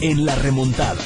En La Remontada.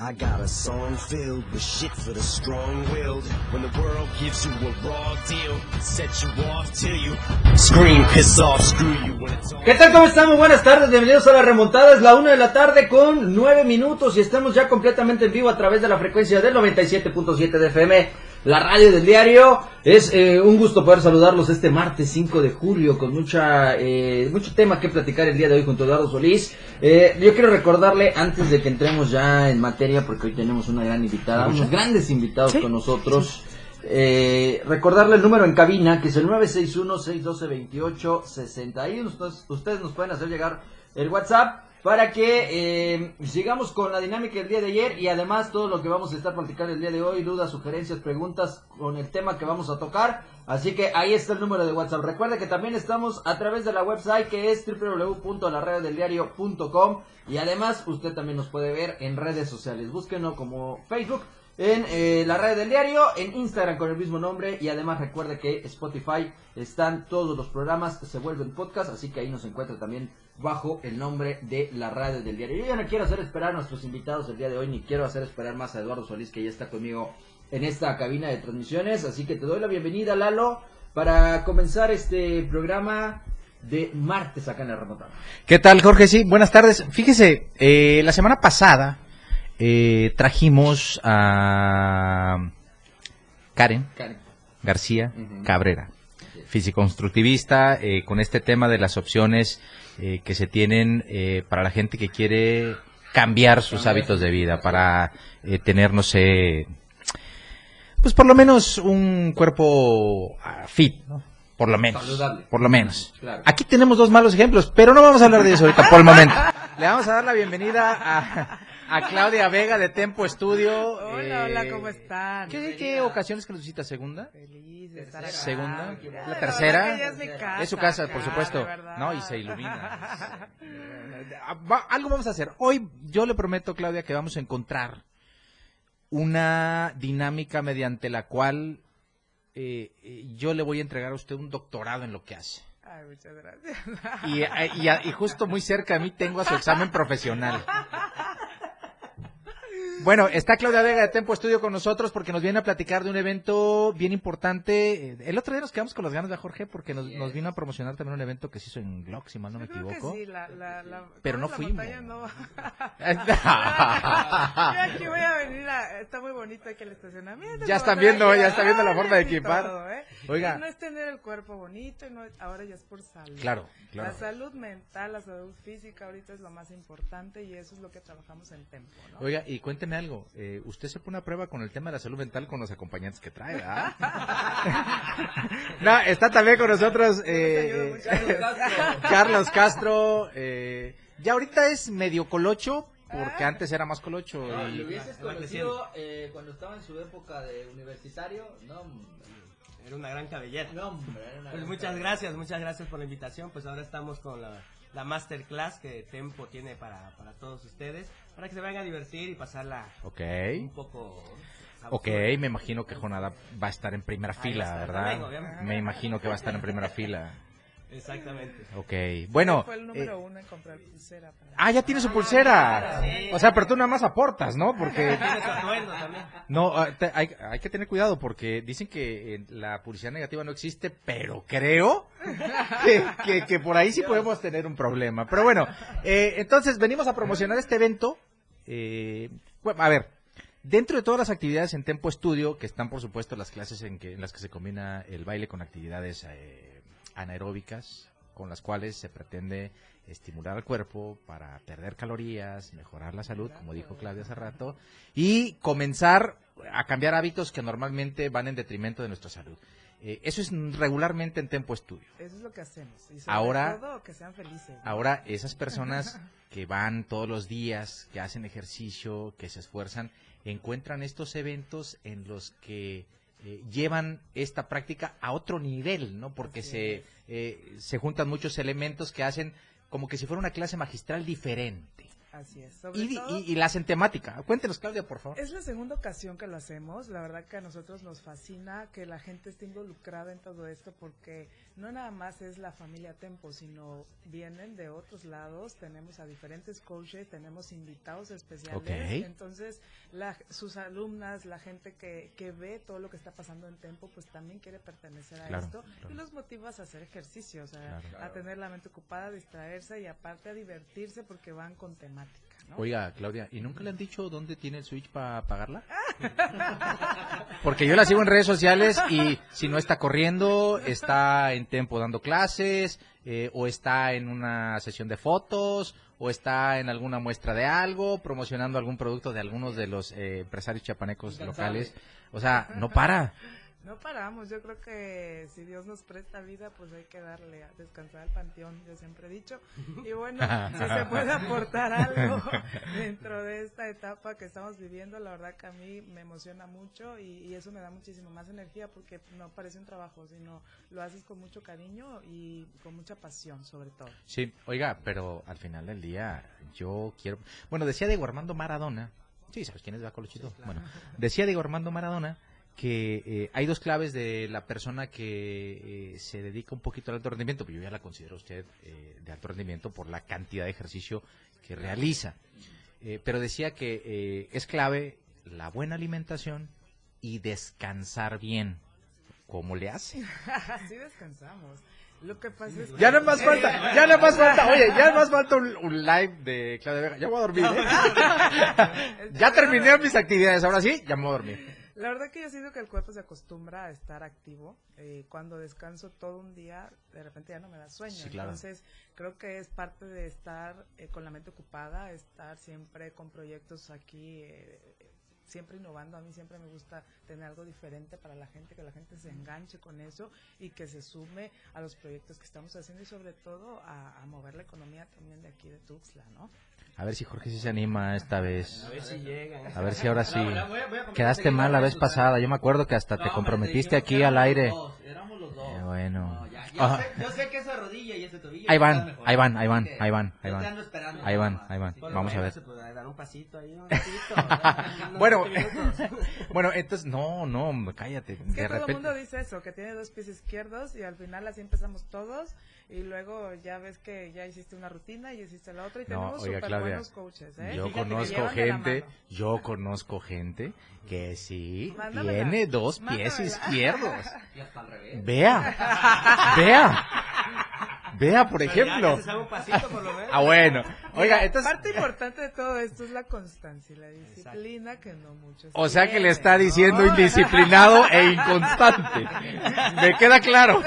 I got a song filled with shit for the strong-willed. When the world gives you a raw deal, set you off till you scream, piss off, screw you. When it's all ¿Qué tal? ¿Cómo estamos? Buenas tardes, bienvenidos a la remontada. Es la una de la tarde con nueve minutos y estamos ya completamente en vivo a través de la frecuencia del 97.7 de FM, la radio del diario. Es eh, un gusto poder saludarlos este martes 5 de julio con mucha eh, mucho tema que platicar el día de hoy junto a Eduardo Solís. Eh, yo quiero recordarle antes de que entremos ya en materia, porque hoy tenemos una gran invitada, unos grandes invitados con nosotros. Eh, recordarle el número en cabina, que es el 961-612-2860. Ahí ustedes, ustedes nos pueden hacer llegar el WhatsApp para que eh, sigamos con la dinámica del día de ayer y además todo lo que vamos a estar platicando el día de hoy, dudas, sugerencias, preguntas con el tema que vamos a tocar. Así que ahí está el número de WhatsApp. Recuerda que también estamos a través de la website que es www.laradiodeldiario.com y además usted también nos puede ver en redes sociales. Búsquenos como Facebook en eh, la radio del diario, en Instagram con el mismo nombre y además recuerde que Spotify están todos los programas, se vuelven podcast, así que ahí nos encuentra también bajo el nombre de la radio del diario. Yo ya no quiero hacer esperar a nuestros invitados el día de hoy, ni quiero hacer esperar más a Eduardo Solís que ya está conmigo en esta cabina de transmisiones, así que te doy la bienvenida Lalo para comenzar este programa de martes acá en la remontada. ¿Qué tal, Jorge? Sí, buenas tardes. Fíjese, eh, la semana pasada eh, trajimos a Karen Karen. García. Cabrera, fisiconstructivista, eh, con este tema de las opciones eh, que se tienen eh, para la gente que quiere cambiar sus hábitos de vida, para eh, tener, no sé, pues por lo menos un cuerpo ah, fit, ¿no? Por lo menos. Saludable. Por lo menos. Claro. Aquí tenemos dos malos ejemplos, pero no vamos a hablar de eso ahorita por el momento. Le vamos a dar la bienvenida a, a Claudia Vega de Tempo Estudio. Hola, hola, Eh, ¿cómo están? ¿Qué, qué ocasiones que nos visita? ¿Segunda? Feliz de estar acá. ¿Segunda? ¿La tercera? es mi casa, Es su casa, por supuesto. No, y se ilumina. Va- Algo vamos a hacer. Hoy yo le prometo, Claudia, que vamos a encontrar una dinámica mediante la cual eh, eh, yo le voy a entregar a usted un doctorado en lo que hace. Ay, muchas gracias. Y, y a- y justo muy cerca de mí tengo a su examen profesional. Bueno, está Claudia Vega de Tempo Estudio con nosotros porque nos viene a platicar de un evento bien importante. El otro día nos quedamos con las ganas de Jorge porque nos, nos vino a promocionar también un evento que se hizo en Glock, si mal no me Yo equivoco. sí, la- la- la- Pero ¿cómo no fuimos. montaña? No. Yo aquí voy a venir a- Está muy bonito aquí el estacionamiento. Ya están viendo, ya están viendo la forma de equipar. todo, ¿eh? Oiga. Y No es tener el cuerpo bonito, y no ahora ya es por salud. Claro, claro. La salud mental, la salud física ahorita es lo más importante y eso es lo que trabajamos en Tempo, ¿no? Oiga, y cuénteme algo. eh, usted se pone a prueba con el tema de la salud mental con los acompañantes que trae, ¿verdad? no, está también con nosotros eh, eh. Carlos Castro. eh, ya ahorita es medio colocho, porque Ah. antes era más colocho. No, y- lo hubieses conocido eh, cuando estaba en su época de universitario, no, hombre. Era una gran cabellera. No, hombre, era una Pues gran muchas gracias, muchas gracias por la invitación. Pues ahora estamos con la, la masterclass que Tempo tiene para, para todos ustedes, para que se vayan a divertir y pasarla un poco... Ok, me imagino que Jonada va a estar en primera Ahí fila, ¿verdad? me imagino que va a estar en primera fila. Exactamente. Ok, bueno. Fue el número eh, uno en comprar pulsera. para- ah, ya tiene su pulsera. O sea, pero tú nada más aportas, ¿no? Porque. No, ah, hay, hay que tener cuidado porque dicen que eh, la publicidad negativa no existe, pero creo que, que- que por ahí sí podemos tener un problema. Pero bueno, eh, entonces venimos a promocionar este evento. eh, bueno, a ver, dentro de todas las actividades en Tempo Estudio, que están por supuesto las clases en, que, en las que se combina el baile con actividades eh, anaeróbicas, con las cuales se pretende estimular al cuerpo para perder calorías, mejorar la salud, como dijo Claudia hace rato, y comenzar a cambiar hábitos que normalmente van en detrimento de nuestra salud. Eh, eso es regularmente en Tempo Estudio. Eso es lo que hacemos. Y sobre Ahora- todo que sean felices. ¿no? Ahora, esas personas que van todos los días, que hacen ejercicio, que se esfuerzan, encuentran estos eventos en los que eh, llevan esta práctica a otro nivel, ¿no? Porque se, eh, se juntan muchos elementos que hacen como que si fuera una clase magistral diferente. Así es. Sobre Y, todo, y- y la hacen temática. Cuéntenos, Claudia, por favor. Es la segunda ocasión que lo hacemos. La verdad que a nosotros nos fascina que la gente esté involucrada en todo esto porque no nada más es la familia Tempo, sino vienen de otros lados. Tenemos a diferentes coaches, tenemos invitados especiales. Entonces, la- sus alumnas, la gente que, que ve todo lo que está pasando en Tempo, pues también quiere pertenecer a Claro, esto claro. y los motivas a hacer ejercicio, o sea, Claro. a tener la mente ocupada, a distraerse y aparte a divertirse porque van con temática. ¿No? Oiga, Claudia, ¿y nunca le han dicho dónde tiene el Switch para pagarla? Porque yo la sigo en redes sociales y si no está corriendo, está en Tempo dando clases, eh, o está en una sesión de fotos, o está en alguna muestra de algo, promocionando algún producto de algunos de los eh, empresarios chapanecos Incansable. locales. O sea, no para. No paramos, yo creo que si Dios nos presta vida, pues hay que darle a descansar al panteón, yo siempre he dicho. Y bueno, si se puede aportar algo dentro de esta etapa que estamos viviendo, la verdad que a mí me emociona mucho y, y eso me da muchísimo más energía porque no parece un trabajo, sino lo haces con mucho cariño y con mucha pasión sobre todo. Sí, oiga, pero al final del día yo quiero... Bueno, decía Diego Armando Maradona, sí, ¿sabes quién es Bacolochito? Bueno, decía Diego Armando Maradona que eh, hay dos claves de la persona que eh, se dedica un poquito al alto rendimiento, pero yo ya la considero a usted eh, de alto rendimiento por la cantidad de ejercicio que realiza. Eh, pero decía que eh, es clave la buena alimentación y descansar bien. ¿Cómo le hace? Así descansamos. Lo que pasa es que... Ya no más falta, ya no más falta, oye, ya no más falta un, un live de Claudia Vega. Ya voy a dormir, ¿eh? ya terminé mis actividades, ahora sí, ya me voy a dormir. La verdad que yo siento que el cuerpo se acostumbra a estar activo. Eh, cuando descanso todo un día, de repente ya no me da sueño. Sí, claro. Entonces, creo que es parte de estar eh, con la mente ocupada, estar siempre con proyectos aquí, eh, siempre innovando. A mí siempre me gusta tener algo diferente para la gente, que la gente se enganche con eso y que se sume a los proyectos que estamos haciendo y sobre todo a, a mover la economía también de aquí de Tuxtla, ¿no? A ver si Jorge sí se anima esta vez. A ver si llegan. A ver si ahora sí. No, voy a- voy a Quedaste que mal la vez resultar- pasada. Yo me acuerdo que hasta No, te comprometiste aquí éramos al los aire. dos, éramos los dos. Eh, bueno. No, ya- yo, Ajá. sé, yo sé que esa rodilla y ese tobillo. Ahí ya van, ahí van, ahí van, ahí van, ahí van. Ahí van, ahí van. Vamos a ver. se puede dar un pasito ahí, un ratito. unos Bueno, bueno, entonces, no, no, cállate. Es que De todo el repente. mundo dice eso, que tiene dos pies izquierdos y al final así empezamos todos y luego ya ves que ya hiciste una rutina y hiciste la otra y No, tenemos oiga, súper Coaches, ¿eh? Yo Fíjate conozco la gente, yo conozco gente que sí Mándamela. tiene dos pies Mándamela. izquierdos. Y hasta al revés. Vea, vea, vea, por Pero ejemplo. que se haga un pasito por lo menos. Ah, bueno. Oiga, Mira, entonces, Parte importante de todo esto es la constancia y la disciplina que no muchos o sea que le está ¿no? diciendo indisciplinado e inconstante. Me queda claro.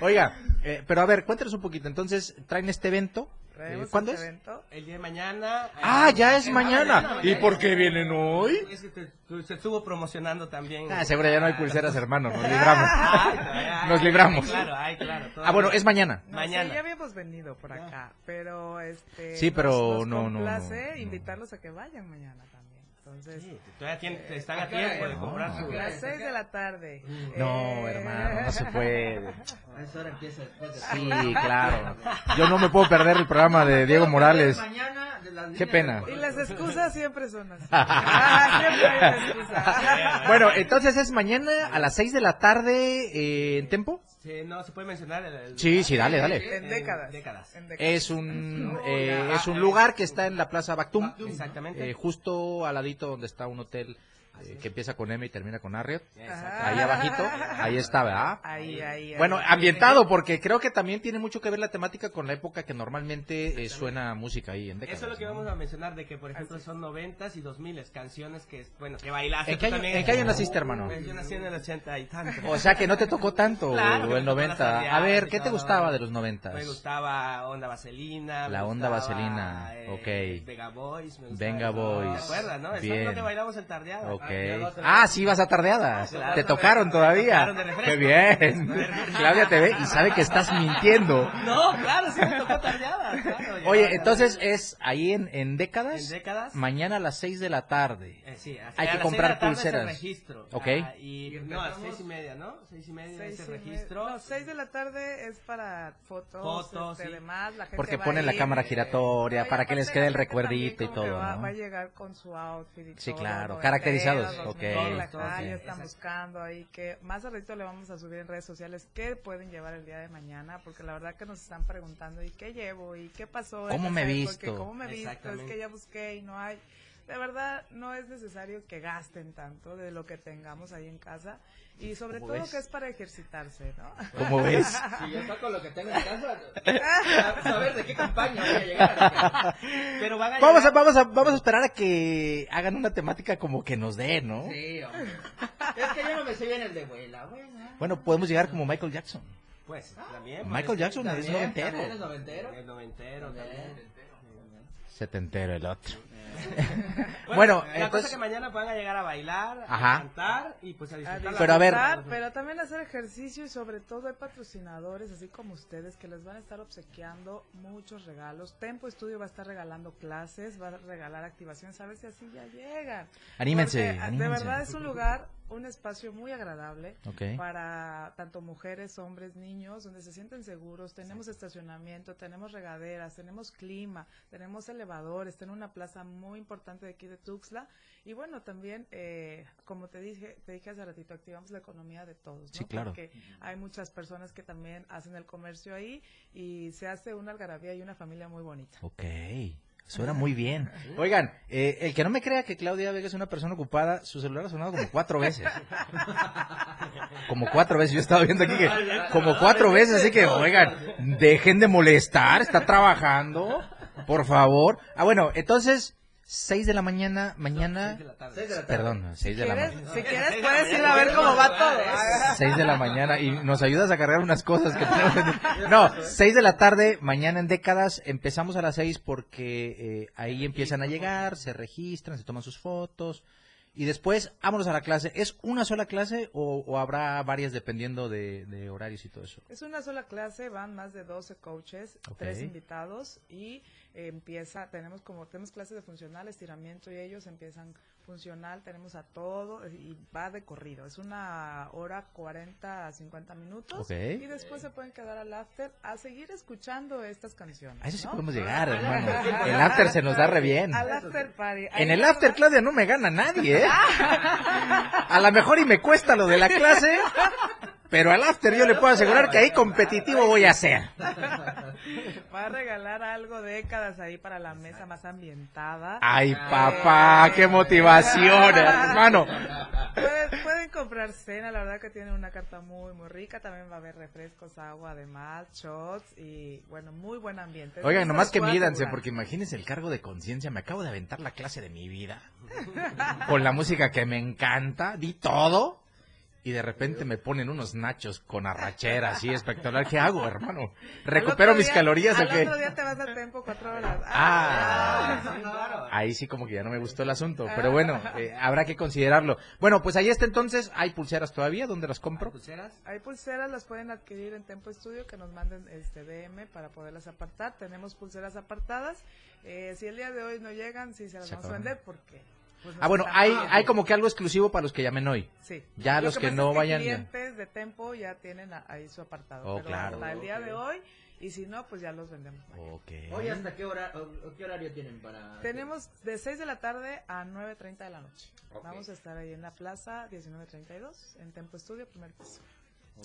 Oiga, eh, pero a ver, cuéntanos un poquito. Entonces, traen este evento. Eh, ¿Cuándo es? evento. El día de mañana. Ah, eh, ya es eh, mañana. ¿Y por qué vienen hoy? Es que te- te- se estuvo promocionando también. Ah, seguro ya no hay pulseras, hermano. Nos libramos. Ay, ay, ay, Nos ay, libramos. Claro, ay, claro. Ah, bueno, es mañana. No, Mañana. Sí, ya habíamos venido por acá, pero este Sí, pero nos, nos no, no, no, no. invitarlos a que vayan mañana. Entonces, Sí, todavía tienen- están ¿a tiempo de comprar No. su. a las 6 de la tarde. No, Eh, hermano, no se puede. A esa hora empieza después de Sí, claro. Yo no me puedo perder el programa de Diego Morales. Mañana de las Qué pena. Y las excusas siempre son así. Ah, siempre hay una excusa. Bueno, entonces es mañana a las 6 de la tarde eh, en Tempo. Sí, no, ¿se puede mencionar? El, el- Sí, sí, dale, dale. En décadas. décadas. En décadas. Es un eh, es un lugar que está en la Plaza Bactum, Exactamente. eh, justo al ladito donde está un hotel eh, que empieza con M y termina con Arriot. Exacto. Ahí abajito, ahí está, ¿verdad? Ahí, ahí, ahí. Bueno, ambientado, porque creo que también tiene mucho que ver la temática con la época que normalmente eh, suena música ahí en décadas. Eso es lo que ¿no? vamos a mencionar, de que por ejemplo son noventas y dos miles canciones que, bueno, que bailaste ¿En qué año- también. en qué año naciste, hermano? Pues yo nací en el ochenta y tanto. O sea que no te tocó tanto Claro, el me tocó 90. las A ver, ¿qué te gustaba de los 90? Me gustaba Onda Vaselina. La Onda gustaba, Vaselina, eh, ok. Venga Boys. Me Venga eso. Boys, ¿Te acuerdas, no? Eso bien. es lo que bailamos en tardeada. Ok, Ok. ya vas a ver. Ah, sí, vas a tardeadas. Claro, Te tocaron todavía. tocaron de refresco. Qué bien. Claudia te ve y sabe que estás mintiendo. No, claro, sí me tocó tardeada. claro, Oye, entonces es ahí en, en décadas. ¿En décadas? Mañana a las 6 de la tarde. Eh, sí, así, Hay a que las comprar seis de la tarde es el pulseras. registro. Ok. Ah, y, Y no, a las empezamos- seis y media, ¿no? Seis y media Seis es y el registro. No, seis de la tarde es para fotos, Fotos, este, sí. demás, la gente Porque va ponen la cámara giratoria para que les quede el recuerdito y todo, Va, ¿no? va a llegar con su outfit y Sí, todo, claro, noventeros, la Todos, calle, están exacto. buscando ahí que más al ratito le vamos a subir en redes sociales qué pueden llevar el día de mañana, porque la verdad que nos están preguntando y qué llevo y qué pasó. ¿Cómo me he visto? ¿Cómo me he visto? Es Exactamente. que ya busqué y no hay. De verdad, no es necesario que gasten tanto de lo que tengamos ahí en casa y sobre ¿Cómo todo ves? que es para ejercitarse, ¿no? ¿Cómo ves? Si yo saco lo que tengo en casa, a saber de qué campaña voy a llegar. Pero van a Vamos a, vamos, a, vamos a esperar a que hagan una temática como que nos dé, ¿no? Sí, hombre. Es que yo no me sé bien el de vuela, buena. Bueno, podemos llegar como Michael Jackson. Pues también. Michael parece- Jackson es También, noventero. también es noventero. El noventero también. Setentero el otro. Bueno, Bueno, la entonces- cosa es que mañana van a llegar a bailar, Ajá. a cantar y pues a A disfrutar. la Pero a ver- pero también hacer ejercicio y sobre todo hay patrocinadores así como ustedes que les van a estar obsequiando muchos regalos. Tempo Estudio va a estar regalando clases, va a regalar activaciones, a ver si así ya llegan. Anímense, Porque, anímense. De verdad es un lugar, un espacio muy agradable para tanto mujeres, hombres, niños, donde se sienten seguros. Tenemos estacionamiento, tenemos regaderas, tenemos clima, tenemos elevadores, tenemos una plaza muy importante de aquí de Tuxtla. Y bueno, también, eh, como te dije, te dije hace ratito, activamos la economía de todos, ¿no? Sí, claro. Porque hay muchas personas que también hacen el comercio ahí y se hace una algarabía y una familia muy bonita. Ok. Suena muy bien. Oigan, eh, el que no me crea que Claudia Vega es una persona ocupada, su celular ha sonado como cuatro veces. Como cuatro veces. Yo estaba viendo aquí que como cuatro veces, así que, oigan, dejen de molestar, está trabajando, por favor. Ah, bueno, entonces, seis de la mañana, mañana, Seis de la tarde. Seis de la tarde. perdón, seis de la mañana. Si quieres, puedes ir a ver cómo va todo. Seis de la mañana y nos ayudas a cargar unas cosas que tenemos. No, seis de la tarde, mañana en décadas, empezamos a las seis porque eh, ahí empiezan a llegar, se registran, se toman sus fotos y después vámonos a la clase. ¿Es una sola clase o, o habrá varias dependiendo de, de horarios y todo eso? Es una sola clase, van más de 12 coaches, tres invitados y empieza, tenemos como, tenemos clases de funcional, estiramiento y ellos empiezan funcional, tenemos a todo y va de corrido. Es una hora 40 a 50 minutos Ok. y después se pueden quedar al after a seguir escuchando estas canciones. A eso sí ¿no? podemos llegar, hermano. El after se nos da re bien. Al after party. En el after, Claudia, no me gana nadie, ¿eh? A lo mejor y me cuesta lo de la clase, pero al after yo le puedo asegurar que ahí competitivo voy a ser. Va a regalar algo décadas ahí para la mesa más ambientada. Ay, papá, qué motivación, hermano. Pueden, pueden comprar cena, la verdad que tiene una carta muy, muy rica. También va a haber refrescos, agua, además, shots y, bueno, muy buen ambiente. Oigan, nomás que mídanse, porque imagínense el cargo de conciencia. Me acabo de aventar la clase de mi vida. Con la música que me encanta, di todo. Y de repente me ponen unos nachos con arrachera así espectacular. ¿Qué hago, hermano? Al ¿Recupero mis día- calorías o al qué? otro día te vas a tiempo cuatro horas. Ah. Sí, claro. Ahí sí como que ya no me gustó el asunto, pero bueno, eh, habrá que considerarlo. Bueno, pues ahí está entonces, hay pulseras todavía, ¿dónde las compro? ¿Pulseras? Hay pulseras, las pueden adquirir en Tempo Estudio, que nos manden este DM para poderlas apartar. Tenemos pulseras apartadas. Eh, si el día de hoy no llegan, sí se las Se vamos a vender porque... pues, Ah, bueno, hay, Ah, hay como que algo exclusivo para los que llamen hoy. Sí. Ya Lo los que pasa no es vayan ya. clientes de Tempo ya tienen ahí su apartado. Oh, pero claro. hasta el día de hoy, y si no, pues ya los vendemos. mañana. Ok. Hoy hasta qué hora o- qué horario tienen para Tenemos de 6 de la tarde a 9.30 de la noche. Ok. Vamos a estar ahí en la plaza 1932, en Tempo Estudio, primer piso.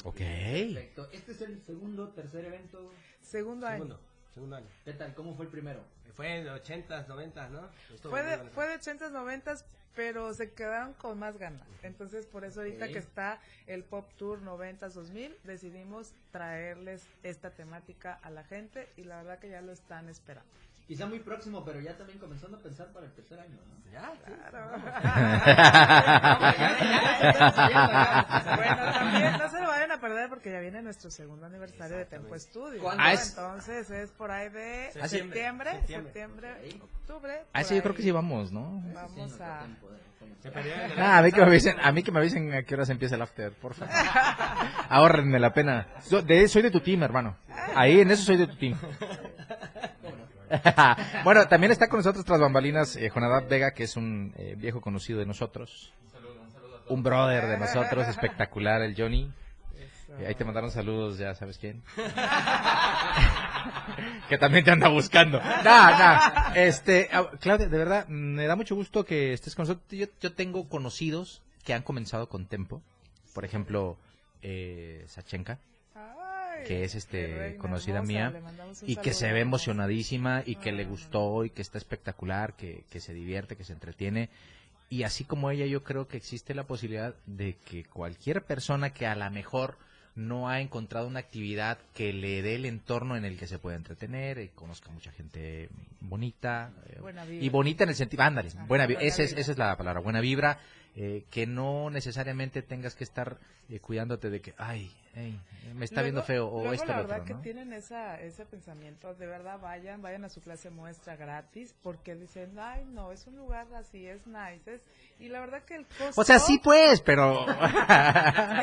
Ok. Perfecto. Este es el segundo, tercer evento. Segundo año. Segundo, año. ¿Qué tal? ¿Cómo fue el primero? Fue en 80s, 90s, ¿no? Estuvo Fue de, fue de 80s, 90s, pero se quedaron con más ganas. Entonces, por eso ahorita Ok. que está el Pop Tour 90s, 2000, decidimos traerles esta temática a la gente y la verdad que ya lo están esperando. Quizá muy próximo, pero ya también comenzando a pensar para el tercer año, ¿no? Ya, sí. bueno, también no se lo vayan a perder porque ya viene nuestro segundo aniversario de Tempo Estudio. ¿Cuándo Ah, es- Entonces es por ahí de Septiembre. septiembre, Septiembre. septiembre, octubre. Ah, sí, yo creo que sí vamos, ¿no? Vamos Sí, a... Se Nah, a mí que me avisen, a mí que me avisen a qué horas empieza el after, por favor. Ahórrenme la pena. Yo de, soy de tu team, hermano. Ahí en eso soy de tu team. bueno, también está con nosotros tras bambalinas eh, Jonadab Vega, que es un eh, viejo conocido de nosotros. Un brother de nosotros, espectacular, el Johnny. Eh, ahí te mandaron saludos, ya sabes quién. que también te anda buscando. Nah, nah. Este, ah, Claudia, de verdad, me da mucho gusto que estés con nosotros. Yo, yo tengo conocidos que han comenzado con Tempo. Por ejemplo, eh, Sachenka, que es este reina conocida hermosa, mía y que se ve emocionadísima y que le gustó y que está espectacular, que, que se divierte, que se entretiene. Y así como ella, yo creo que existe la posibilidad de que cualquier persona que a lo mejor no ha encontrado una actividad que le dé el entorno en el que se pueda entretener y conozca mucha gente bonita. eh, Buena vibra. y bonita en el sentido, ándale, buena, vi- buena esa, es, vibra. esa es la palabra, buena vibra, eh, que no necesariamente tengas que estar eh, cuidándote de que, ay, ey, me está viendo Luego- feo o luego esto la verdad otro, que ¿no? tienen esa, ese pensamiento, de verdad vayan, vayan a su clase muestra gratis, porque dicen, ay no, es un lugar así, es nice, es... y la verdad que el costo... O sea, sí pues, pero...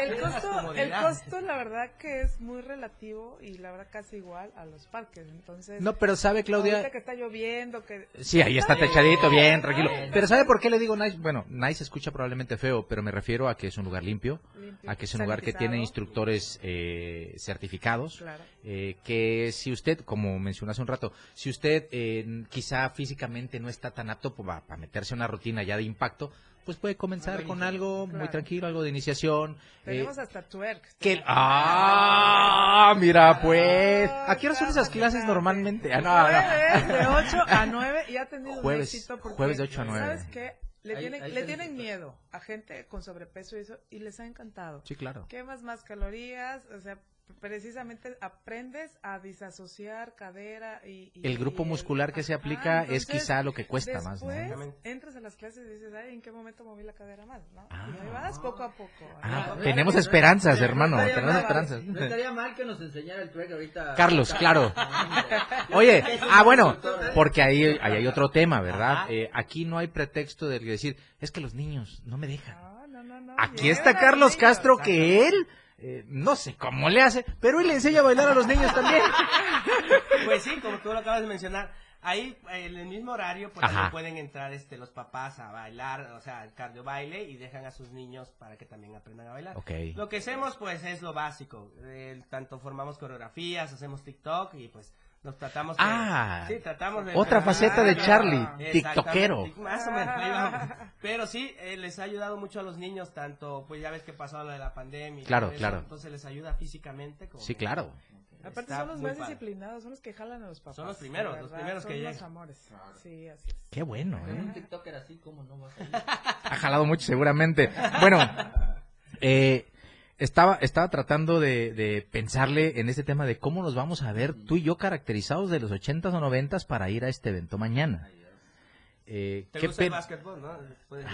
El costo, el costo la verdad que es muy relativo y la verdad casi igual a los parques, entonces... no, pero sabe Claudia... ahorita que está lloviendo, que... Sí, ahí está techadito, bien, tranquilo. Pero ¿sabe por qué le digo nice? Bueno, nice escucha probablemente feo, pero me refiero a que es un lugar limpio, Limpio, a que es un lugar que tiene instructores eh, certificados, Claro. eh, que si usted, como mencionó hace un rato, si usted eh, quizá físicamente no está tan apto para meterse a una rutina ya de impacto, pues puede comenzar Algo con algo muy Claro. tranquilo, algo de iniciación. eh, Tenemos hasta twerk. que ah mira pues Ah, a qué hora son esas clases normalmente ah, no, no. Jueves de 8 a 9 y ha tenido Jueves- un éxito porque, jueves de 8 a 9. ¿Sabes qué? Le Ahí- tienen, ahí le tienen miedo a gente con sobrepeso y eso y les ha encantado. sí claro. Quemas más calorías, o sea, precisamente aprendes a disasociar cadera y... y- el grupo y muscular que se Ajá, aplica es quizá lo que cuesta más ¿no? Entras a las clases y dices, ay, ¿en qué momento moví la cadera más? ¿no? Ah. y ahí vas poco a poco. Ah, tenemos esperanzas, No hermano, tenemos mal, esperanzas. No estaría mal que nos enseñara el ahorita. Carlos, claro. Oye, ah, bueno, porque ahí, ahí hay otro tema, ¿verdad? Eh, aquí no hay pretexto de decir, es que los niños no me dejan. No, no, no, no, Aquí está Carlos. Castro que él, eh, no sé cómo le hace, pero él le enseña a bailar a los niños también. Pues sí, como tú lo acabas de mencionar, ahí en el mismo horario pues también pueden entrar este los papás a bailar, o sea, el cardio baile y dejan a sus niños para que también aprendan a bailar. Lo que hacemos pues es lo básico, eh, tanto formamos coreografías, hacemos TikTok y pues nos tratamos de- Ah, sí, tratamos de Otra faceta de Charlie, Exactamente, tiktokero. Más o menos, ahí vamos. Pero sí, eh, les ha ayudado mucho a los niños, tanto, pues ya ves que pasó lo de la pandemia. Claro, eso, claro. Entonces les ayuda físicamente. Como Sí, claro. Aparte Está son los más padre. disciplinados, son los que jalan a los papás. Son los primeros, los primeros son que los llegan. amores. Sí, así es. Qué bueno, Con un ¿eh? TikToker así, ¿cómo no vas a ir? Ha jalado mucho seguramente. Bueno, eh, estaba, estaba tratando de, de pensarle en este tema de cómo nos vamos a ver tú y yo caracterizados de los 80s o 90s para ir a este evento mañana. Eh, ¿Te qué gusta el básquetbol, no?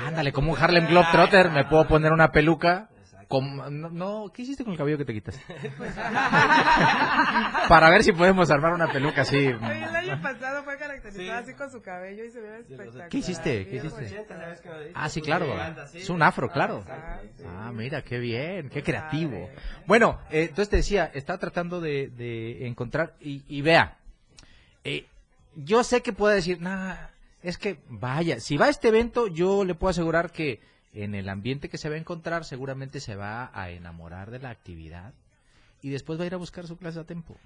Ándale, como un Harlem Globetrotter, me puedo poner una peluca. Como- no, no, ¿qué hiciste con el cabello que te quitas? Para ver si podemos armar una peluca así. Oye, el año pasado Sí. así con su cabello y se ve espectacular. ¿Qué hiciste? ¿Qué hiciste? bonito. 80, ¿sabes qué me dices? Ah, sí, claro. Es un afro, claro. exacto. sí. Ah, mira, qué bien, qué creativo. Bueno, eh, entonces te decía, estaba tratando de, de encontrar, y, y vea, eh, yo sé que puede decir, nah, es que vaya, si va a este evento, yo le puedo asegurar que en el ambiente que se va a encontrar, seguramente se va a enamorar de la actividad y después va a ir a buscar su clase a tiempo.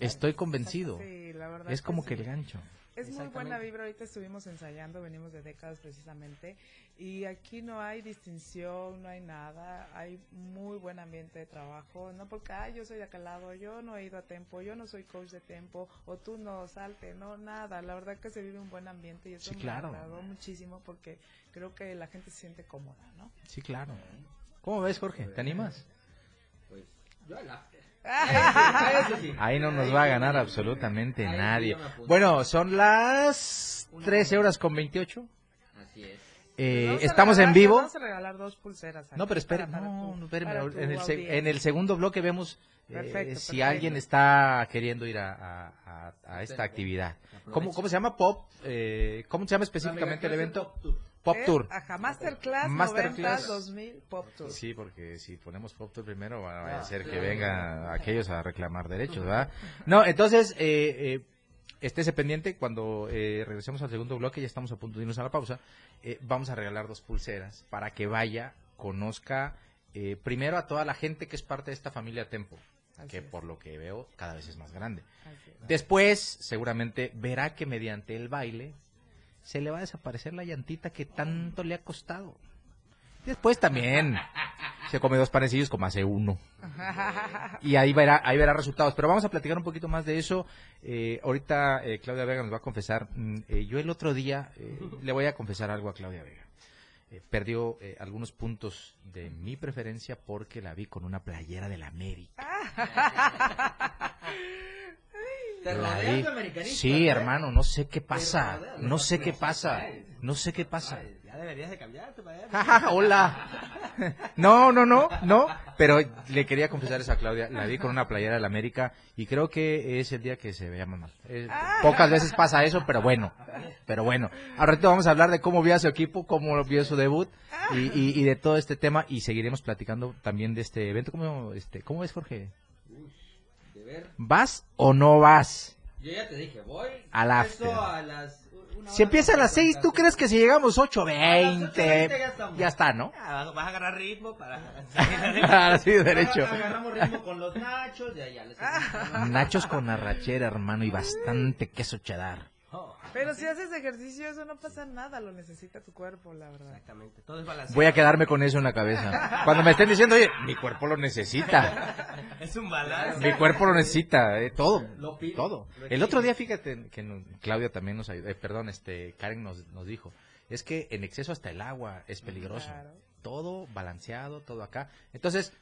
Estoy convencido. Sí, la verdad Es como que sí. el gancho. Es muy buena vibra, ahorita estuvimos ensayando, venimos de décadas precisamente, y aquí no hay distinción, no hay nada, hay muy buen ambiente de trabajo, no porque, ay, yo soy de aquel lado, yo no he ido a Tempo, yo no soy coach de Tempo, o tú no, salte, no, nada, la verdad que se vive un buen ambiente y eso Sí, me claro. agradó muchísimo porque creo que la gente se siente cómoda, ¿no? Sí, claro. ¿Cómo ves, Jorge? ¿Te animas? Pues Yo el after. Ahí no nos va a ganar absolutamente nadie. Bueno, son las 13 horas con 28. Así es. Eh, a estamos en vivo. Vamos a regalar dos pulseras. No, pero para- para no, tu en, el, se- en el segundo bloque vemos eh, si perfecto. alguien está queriendo ir a, a- a- a esta actividad. ¿Cómo, ¿Cómo se llama? Pop. eh, ¿Cómo se llama específicamente el evento? Pop Tour. Ajá, Masterclass, Masterclass. 90 2000 Pop Tour. Sí, porque si ponemos Pop Tour primero, va Ah, a ser que claro. vengan aquellos a reclamar derechos, ¿verdad? No, entonces, eh, eh, estése pendiente, cuando eh, regresemos al segundo bloque, ya estamos a punto de irnos a la pausa, eh, vamos a regalar dos pulseras para que vaya, conozca eh, primero a toda la gente que es parte de esta familia Tempo, Así que es. por lo que veo cada vez es más grande. Es. Después, seguramente, verá que mediante el baile se le va a desaparecer la llantita que tanto le ha costado. Después también se come dos panecillos como hace uno. Y ahí verá, ahí verá resultados. Pero vamos a platicar un poquito más de eso. Eh, ahorita eh, Claudia Vega nos va a confesar. mm, eh, yo el otro día eh, le voy a confesar algo a Claudia Vega. Eh, perdió eh, algunos puntos de mi preferencia porque la vi con una playera de la América. Te La vi. Sí, ¿eh? hermano, no sé qué pasa. ¿no? sé qué pasa. No sé qué pasa. Deberías de cambiarte para allá. Hola. No, no, no, no. Pero le quería confesar eso a Claudia. La vi con una playera de la América y creo que es el día que se veía más mal. Pocas veces pasa eso, pero bueno. Pero bueno. Ahorita vamos a hablar de cómo vio a su equipo, cómo vio su debut y, y- y de todo este tema y seguiremos platicando también de este evento. ¿Cómo, este, cómo ves, Jorge? De ver. ¿Vas o no vas? Yo ya te dije, voy. Empiezo after. a las. Si empieza a las con 6, ¿tú crees que si llegamos A las 8.20 8:20 ya está, no? Ah, vas a agarrar ritmo para... Así de derecho. Agarramos ritmo con los nachos, ya, ya. les Nachos con arrachera, hermano, y bastante queso cheddar. Oh, Pero si haces ejercicio, eso no pasa nada, lo necesita tu cuerpo, la verdad. exactamente, todo es balanceado. Voy a quedarme con eso en la cabeza. Cuando me estén diciendo, oye, mi cuerpo lo necesita. Es un balance. Mi cuerpo lo necesita, eh, todo. Lo pide, Todo. lo El otro día, fíjate, que no- Claudia también nos ayudó, eh, perdón, este, Karen nos, nos dijo, es que en exceso hasta el agua es peligroso. Claro. Todo balanceado, todo acá. Entonces,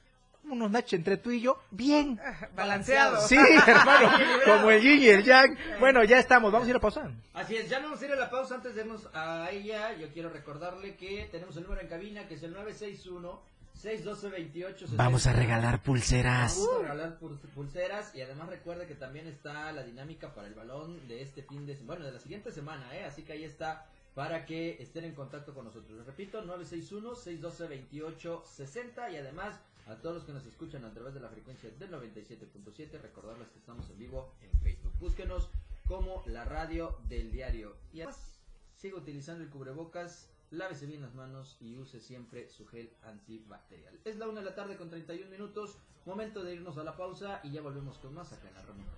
unos nachos entre tú y yo, bien. Balanceado. Sí, hermano, como el yin y el yang. Bueno, ya estamos, vamos a ir a pausar. Así es, ya no vamos a ir a la pausa antes de irnos a ella. Yo quiero recordarle que tenemos el número en cabina que es el 961 612 28 Vamos a regalar pulseras. Vamos a regalar pul- pulseras y además recuerde que también está la dinámica para el balón de este fin de semana, bueno, de la siguiente semana, ¿eh? Así que ahí está para que estén en contacto con nosotros. Les repito, 961-612-2860 y además a todos los que nos escuchan a través de la frecuencia del 97.7, recordarles que estamos en vivo en Facebook. Búsquenos como la radio del diario. Y además, siga utilizando el cubrebocas, lávese bien las manos y use siempre su gel antibacterial. Es la una de la tarde con 31 minutos, momento de irnos a la pausa y ya volvemos con más acá en la reunión.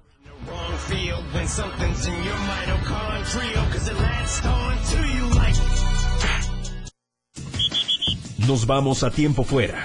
Nos vamos a tiempo fuera.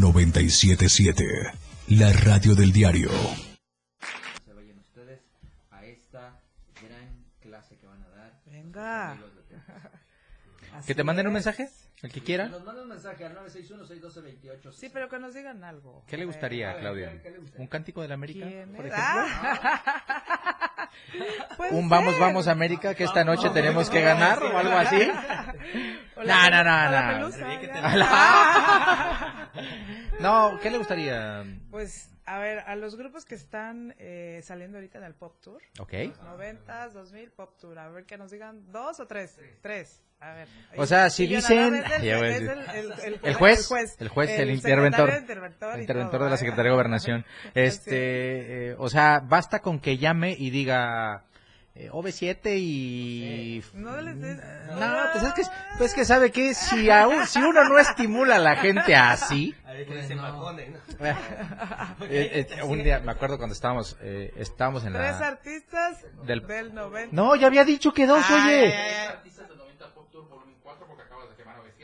977. La radio del diario. Se vayan ustedes a esta gran clase que van a dar. Venga. Que te manden un mensaje, el que quiera. Nos mandan un mensaje al 961-612-28. Sí, pero que nos digan algo. ¿Qué le gustaría, ver, Claudia? ¿qué- le gustaría? ¿Un cántico de la América, ¿Quién por ejemplo? Ah. Puede ¿Un Vamos, ser. vamos América que esta noche tenemos que ganar o algo así? No, no, no, no. No, ¿qué le gustaría? Pues, a ver, a los grupos que están eh, saliendo ahorita en el Pop Tour. Ok. 90, 2000, Pop Tour. A ver que nos digan dos o tres. Tres. A ver. O sea, si dicen- el- Ya el- el- el- El juez, el juez, el, secretario interventor, interventor el interventor todo, de la. Secretaría de Gobernación. Este, eh, o sea, basta con que llame y diga eh, OV7 y No les des- no, pues es que pues es que sabe que si aún si uno no estimula a la gente así, Faconde, ¿no? eh, eh, un día me acuerdo cuando estábamos eh, estábamos en Tres la artistas Del- del, 90. No, ya había dicho que dos, Ay, oye. ay, ay. Ya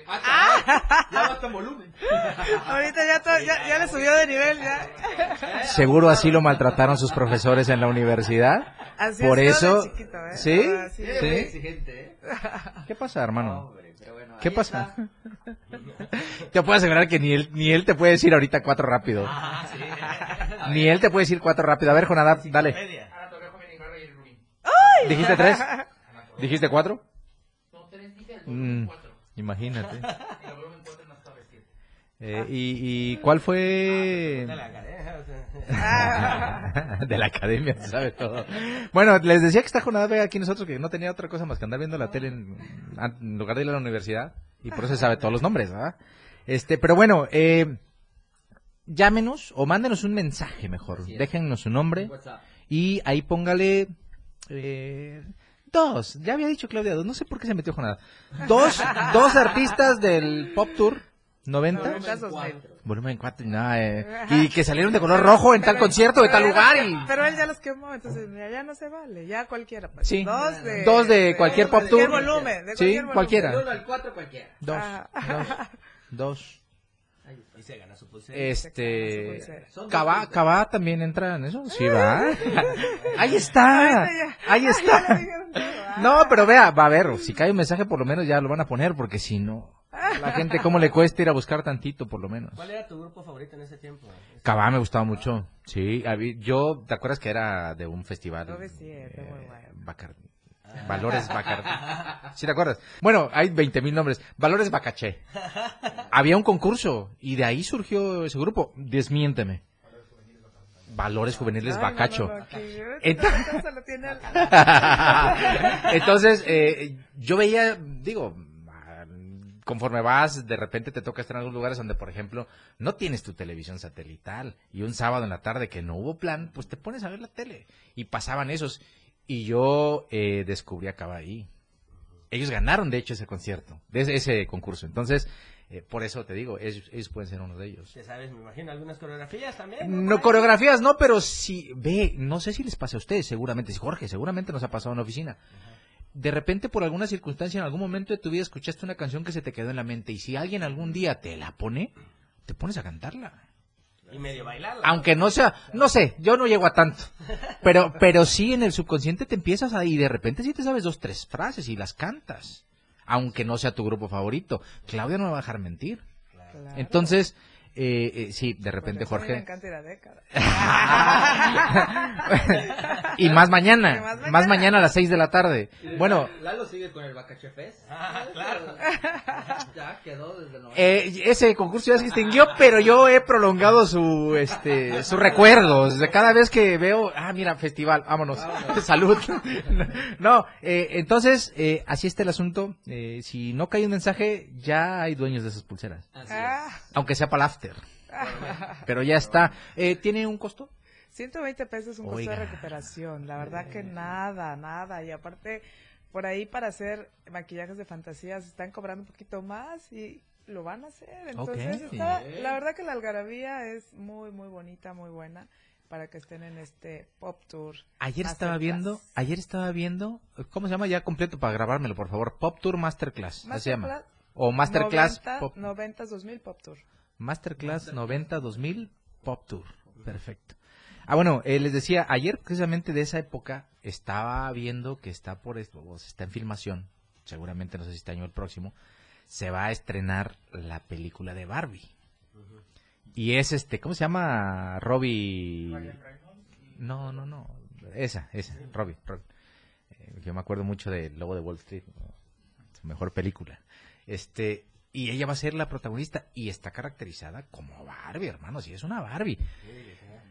va con volumen. Ahorita ya, to- ya, ya le subió de nivel, ya. Seguro así lo maltrataron sus profesores en la universidad. Así Por sido eso, chiquito, ¿eh? ¿sí? Así Sí, es. ¿Sí? exigente, ¿eh? ¿Qué pasa, hermano? Hombre, pero bueno, ¿Qué pasa? está. Te puedo asegurar que ni él, ni él te puede decir ahorita cuatro rápido. Ah, sí. Ni él te puede decir cuatro rápido. A ver, Jonadab, dale. ¿Dijiste tres? ¿Dijiste cuatro? Mm, imagínate. Eh, y, ¿Y cuál fue? De la academia, o sea. de la academia, se sabe todo. Bueno, les decía que está Jonadab Vega aquí nosotros, que no tenía otra cosa más que andar viendo la tele en, en lugar de ir a la universidad. Y por eso se sabe todos los nombres, ¿verdad? Este, pero bueno, eh, llámenos o mándenos un mensaje mejor. Déjennos su nombre. Y ahí póngale eh, dos. Ya había dicho Claudia dos. No sé por qué se metió Jonadab. Dos, dos artistas del Pop Tour 90. Noventas, dos mil. Volumen 4 y nada, eh. Y que salieron de color rojo en tal concierto, de tal Pero- lugar y... Pero él ya los quemó, entonces ya, ya no se vale, ya cualquiera. Pues. Sí. Dos de, Dos de cualquier pop cualquier tour. volumen, de Sí, cualquier volumen. cualquiera. Del 1 al 4 cualquiera. Dos, Ah. dos, dos. Y se gana su pulsera. Este... Cabá, Cabá también entra en eso, sí, va. Ahí está, ahí está. No, pero vea, va a ver, si cae un mensaje por lo menos ya lo van a poner, porque si no, la gente cómo le cuesta ir a buscar tantito por lo menos. ¿Cuál era tu grupo favorito en ese tiempo? Cabá me gustaba mucho, sí. Yo, ¿te acuerdas que era de un festival? OV7, muy bueno. Bacar- Valores Bacar. ¿Sí te acuerdas? Bueno, hay 20 mil nombres. Valores Bacaché. Había un concurso y de ahí surgió ese grupo. Desmiénteme. Valores Juveniles Ay, Bacacho. no, no, Entonces- entonces eh, yo veía, digo, conforme vas, de repente te toca estar en algunos lugares donde, por ejemplo, no tienes tu televisión satelital y un sábado en la tarde que no hubo plan, pues te pones a ver la tele y pasaban esos y yo eh, descubrí a ahí. Ellos ganaron, de hecho, ese concierto, de ese, ese concurso. Entonces, eh, por eso te digo, ellos, ellos pueden ser uno de ellos. Te sabes, me imagino, algunas coreografías también. No coreografías, no, pero sí, ve, no sé si les pasa a ustedes, seguramente, si Jorge, seguramente nos ha pasado en la oficina. De repente, por alguna circunstancia, en algún momento de tu vida escuchaste una canción que se te quedó en la mente y si alguien algún día te la pone, te pones a cantarla. Y medio bailarla. Aunque no sea, no sé, yo no llego a tanto. Pero, pero sí en el subconsciente te empiezas a, y de repente sí te sabes dos, tres frases y las cantas. Aunque no sea tu grupo favorito. Claudia no me va a dejar mentir. Claro. Entonces, eh, eh, sí, de repente Jorge. Me encanta ir a década. y más mañana, Y más más mañana. a las 6 de la tarde. Bueno, Lalo sigue con el Bacache Fest. Ah, claro. Ya quedó desde el 90. eh, ese concurso ya se extinguió, pero yo he prolongado su, este, sus recuerdos. De cada vez que veo, ah, mira, festival, vámonos, salud. no, eh, entonces, eh, así está el asunto. Eh, si no cae un mensaje, ya hay dueños de esas pulseras. Así es. Ah, Aunque sea para el Pero ya está. Eh, ¿Tiene un costo? 120 pesos un costo Oiga. de recuperación. La verdad que nada, nada. Y aparte, por ahí para hacer maquillajes de fantasía se están cobrando un poquito más y lo van a hacer. Entonces, está- la verdad que la algarabía es muy, muy bonita, muy buena para que estén en este pop tour. Ayer estaba Masterclass. viendo, ayer estaba viendo, ¿cómo se llama ya completo para grabármelo, por favor? Pop Tour Masterclass, así se llama. Masterclass O Masterclass 90, Pop 90 2000 pop tour. Masterclass 90 2000 Pop Tour. Perfecto. Ah, bueno, eh, les decía, ayer precisamente de esa época estaba viendo que está por esto, o sea, está en filmación, seguramente no sé si este año o el próximo, se va a estrenar la película de Barbie. Y es este, ¿cómo se llama? Robbie. No, no, no. Esa, esa, Robbie, Robbie. Eh, yo me acuerdo mucho de Lobo de Wall Street, ¿no? su mejor película. Este, y ella va a ser la protagonista y está caracterizada como Barbie, hermanos, y es una Barbie.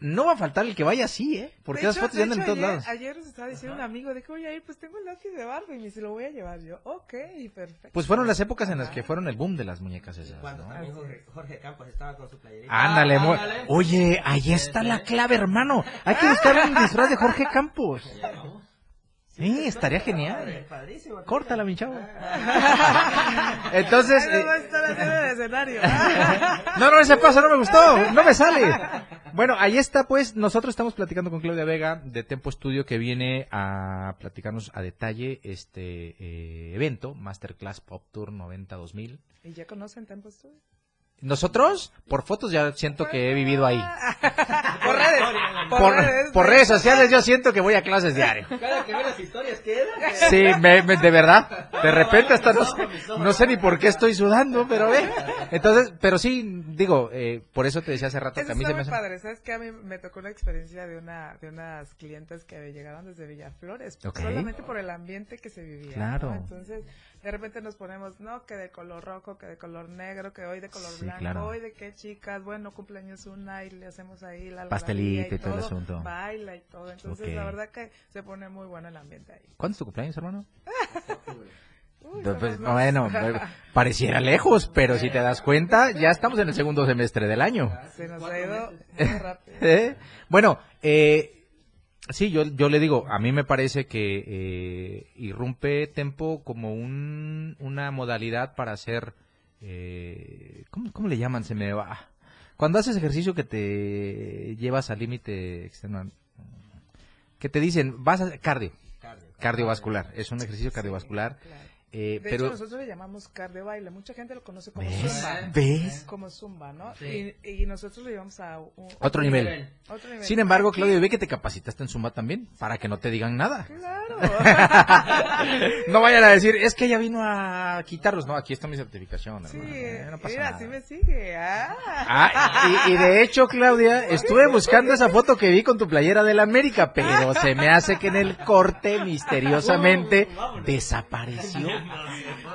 No va a faltar el que vaya así, ¿eh? Porque De las hecho- fotos ya andan en todos ayer, lados. Ayer nos estaba diciendo un amigo de que, oye, ahí pues tengo el outfit de Barbie y me dice, lo voy a llevar yo. Ok, perfecto. Pues fueron las épocas en las que fueron el boom de las muñecas esas, Cuando ¿no? Jorge, Jorge Campos estaba con su playerita. Ándale, mo- ándale. Oye, ahí está la clave, hermano. Hay que buscar un disfraz de Jorge Campos. Sí, estaría genial. Padrísimo. Córtala, mi chavo. Entonces, eh, va a estar haciendo el escenario. no, no, ese paso no me gustó, no me sale. Bueno, ahí está, pues, nosotros estamos platicando con Claudia Vega de Tempo Studio que viene a platicarnos a detalle este eh, evento, Masterclass Pop Tour 90-2000. ¿Y ya conocen Tempo Studio? Nosotros, por fotos, ya siento que he vivido ahí. Por redes. Por, Por, redes. por redes sociales yo siento que voy a clases diario. Cada que ve las historias queda. Sí, me- me- de verdad. De repente hasta no, sé- no sé ni por qué estoy sudando, pero ve. Entonces, pero sí, digo, eh, por eso te decía hace rato Eso que a mí se me hace... padre, ¿sabes qué? A mí me tocó una experiencia de una de unas clientes que llegaron desde Villaflores, Ok. solamente por el ambiente que se vivía. Claro. ¿no? Entonces, de repente nos ponemos, no, que de color rojo, que de color negro, que hoy de color Sí, blanco, claro. hoy de qué chicas, bueno, cumpleaños una y le hacemos ahí la Pastelito algarabía y todo el asunto. Baila y todo, entonces Ok. la verdad que se pone muy bueno el ambiente ahí. ¿Cuándo es tu cumpleaños, hermano? Uy, Pues, dos. bueno, pareciera lejos, pero si te das cuenta, ya estamos en el segundo semestre del año. Se nos ha ido rápido. ¿Eh? Bueno, eh, sí, yo, yo le digo, a mí me parece que eh, irrumpe Tempo como un, una modalidad para hacer, eh, ¿cómo, cómo le llaman? Se me va. Cuando haces ejercicio que te llevas al límite externo, que te dicen, vas a cardio, cardiovascular, es un ejercicio cardiovascular. Eh, De pero hecho, nosotros le llamamos cardio baile. Mucha gente lo conoce como ¿Ves? zumba. ¿Ves? Como zumba, ¿no? Sí. Y, y nosotros lo llevamos a un, Otro nivel. Otro nivel. Sin embargo, Aquí- Claudio, ve que te capacitaste en Zumba también, para que no te digan nada. Claro. no vayan a decir, es que ella vino a quitarlos. No, aquí está mi certificación. Sí. Eh, no pasa mira, nada. sí me sigue. Ah. Ah, y, y de hecho, Claudia, estuve buscando esa foto que vi con tu playera del América, pero se me hace que en el corte misteriosamente desapareció.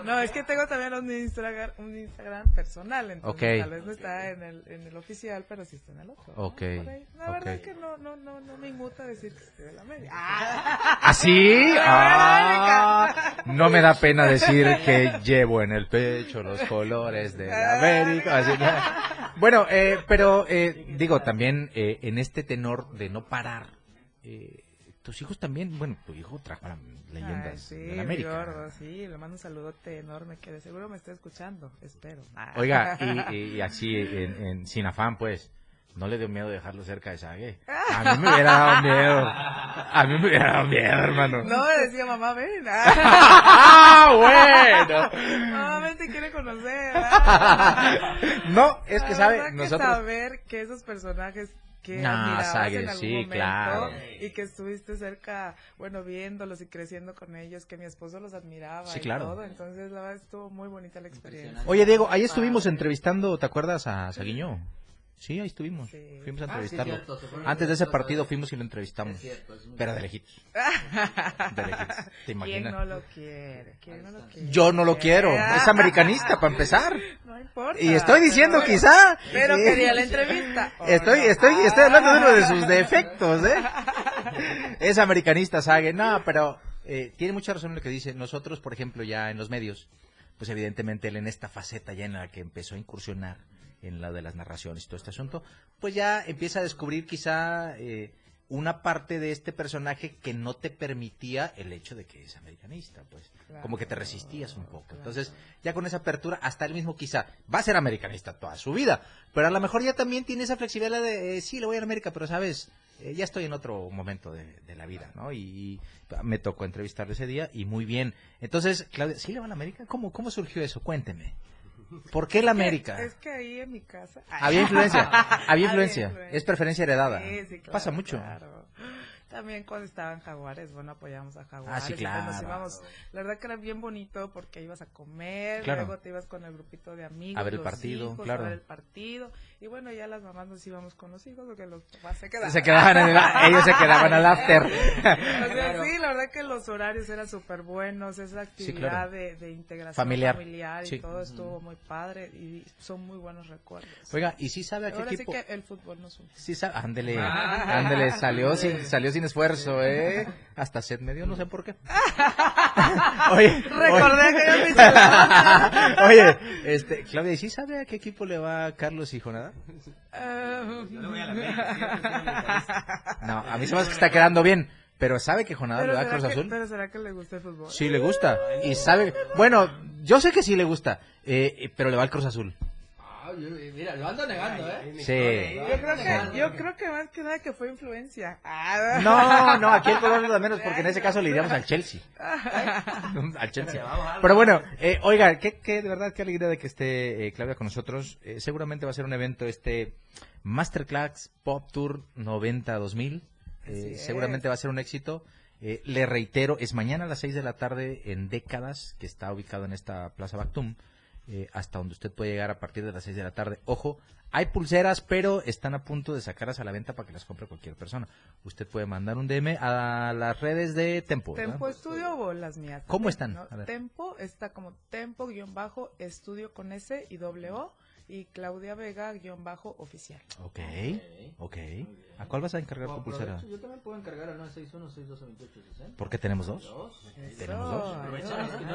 No, es que tengo también un Instagram, un Instagram personal, entonces Ok. tal vez no está en el, en el oficial, pero sí está en el otro. ¿no? Ok. La ok. verdad es que no, no, no, no me inmuta decir que estoy de la media. Ah. ¿Así? Ah, no me da pena decir que llevo en el pecho los colores de la América. Así, ¿no? Bueno, eh, pero eh, digo, también eh, en este tenor de no parar, eh, tus hijos también, bueno, tu hijo trajo a leyendas Ay, sí, de la América. gordo, sí, le mando un saludote enorme que de seguro me está escuchando, espero. Ah. Oiga, y, y- así, en, en- sin afán, pues, no le dio miedo dejarlo cerca de Sague. A mí me hubiera dado miedo. A mí me hubiera dado miedo, hermano. No, decía mamá, ven. ¡Ah, bueno! Mamá, ven, te quiere conocer. No, es que La sabe, que nosotros... saber que esos personajes que No, admirabas en algún sí, momento claro. y que estuviste cerca, bueno, viéndolos y creciendo con ellos, que mi esposo los admiraba Sí, y claro. todo, entonces la verdad estuvo muy bonita la experiencia. Oye, Diego, ahí estuvimos entrevistando, ¿te acuerdas a Saguiño? Sí, ahí estuvimos. Fuimos a Ah, sí, entrevistarlo. cierto, Antes de ese partido fuimos y lo entrevistamos. Es cierto, es muy Pero de lejitos. De lejitos. ¿Te ¿Quién imaginas? no lo quiere? ¿Quién no lo quiere? Yo no lo quiero. Es americanista, para empezar. No importa. Y estoy diciendo pero- quizá. Pero eh, quería la entrevista. ¿o Estoy, estoy, estoy hablando de uno de sus defectos, ¿eh? Es americanista, Sage. No, pero eh, tiene mucha razón en lo que dice. Nosotros, por ejemplo, ya en los medios, pues evidentemente él en esta faceta ya en la que empezó a incursionar en la de las narraciones y todo este asunto, pues ya empieza a descubrir quizá eh, una parte de este personaje que no te permitía el hecho de que es americanista, pues. Como que te resistías un poco. Entonces, ya con esa apertura, hasta él mismo quizá va a ser americanista toda su vida. Pero a lo mejor ya también tiene esa flexibilidad de, eh, sí, le voy a América, pero sabes, eh, ya estoy en otro momento de, de la vida, ¿no? Y, y me tocó entrevistarle ese día y muy bien. Entonces, Claudia, ¿sí le va a la América? ¿Cómo, cómo surgió eso? Cuénteme. ¿Por qué la América? Es que ahí en mi casa. Había influencia, había influencia. Es preferencia heredada. Sí, sí, claro, Pasa mucho. claro. También cuando estaban Jaguares, bueno, apoyamos a Jaguares. Ah, sí, pues nos claro. íbamos- la verdad que era bien bonito porque ibas a comer, Claro. luego te ibas con el grupito de amigos. A ver el partido, hijos, claro. A ver el partido. Y bueno, ya las mamás nos íbamos con los hijos porque los papás se quedaban. Se quedaban en el, ellos se quedaban al after. O sea, sí, la verdad que los horarios eran súper buenos, esa actividad claro. de, de integración Familiar. familiar, Sí. y todo estuvo muy padre y son muy buenos recuerdos. Oiga, ¿y sí sabe a qué Ahora equipo? sí que el fútbol nos une. Sí sabe, ándele, Ah. ándele, salió sin, salió sin esfuerzo, ¿eh? Hasta sed me dio, no sé por qué. Oye, Recordé que yo me hice oye, este, Claudia, ¿y sí sabe a qué equipo le va Carlos No, a mí se me hace que está quedando bien, pero ¿sabe que Jonada le Pero va a será, Cruz que, Azul? pero será que le gusta el fútbol? Sí le gusta, y sabe, bueno, yo sé que sí le gusta, eh, pero le va al Cruz Azul. Mira, lo ando negando, ¿eh? Sí. Yo creo, que, yo creo que más que nada que fue influencia. Ah. No, no, aquí el color es lo menos, porque en ese caso le iríamos al Chelsea. al Chelsea. Pero bueno, eh, oiga, qué, qué, de verdad, qué alegría de que esté eh, Claudia con nosotros. Eh, seguramente va a ser un evento este Masterclass Pop Tour 90-2000. Eh, seguramente va a ser un éxito. Eh, le reitero, es mañana a las 6 de la tarde en Décadas, que está ubicado en esta Plaza Bactum, eh, hasta donde usted puede llegar a partir de las 6 de la tarde. Ojo, hay pulseras, pero están a punto de sacarlas a la venta para que las compre cualquier persona. Usted puede mandar un DM a las redes de Tempo. ¿verdad? Tempo Estudio o las mías. ¿Cómo están? Tempo está como Tempo-Estudio con S y doble O y Claudia Vega-oficial. Ok, ok. ¿A cuál vas a encargar tu pulsera? Yo también puedo encargar al 961-612-2860. ¿Por qué tenemos dos? ¿Tenemos dos?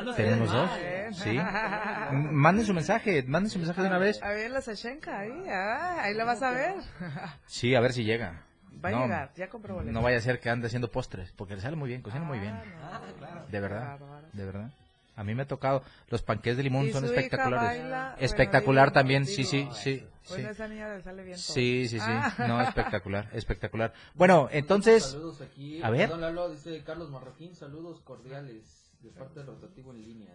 No ¿Tenemos dos? ¿eh? Sí. Manden su mensaje, manden su mensaje de una vez. A ver la Sashenka ahí, ah, ahí la vas a ver. Sí, a ver si llega. Va a No, llegar, ya compró boleto. No vaya a ser que ande haciendo postres, porque le sale muy bien, cocina muy bien. Ah, no. De verdad, Bárbaro. de verdad. A mí me ha tocado, los panqués de limón Y son su hija espectaculares. baila, bueno, Espectacular digo, también, sí, digo, sí, sí. sí. Bueno, esa niña le sale bien todo. Sí, sí, sí. Ah. No, espectacular, espectacular. Bueno, entonces, Saludos aquí. a ver. Don Lalo dice Carlos Marroquín, saludos cordiales de parte del rotativo en línea.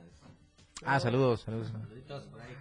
ah, saludos, saludos. Saluditos por ahí.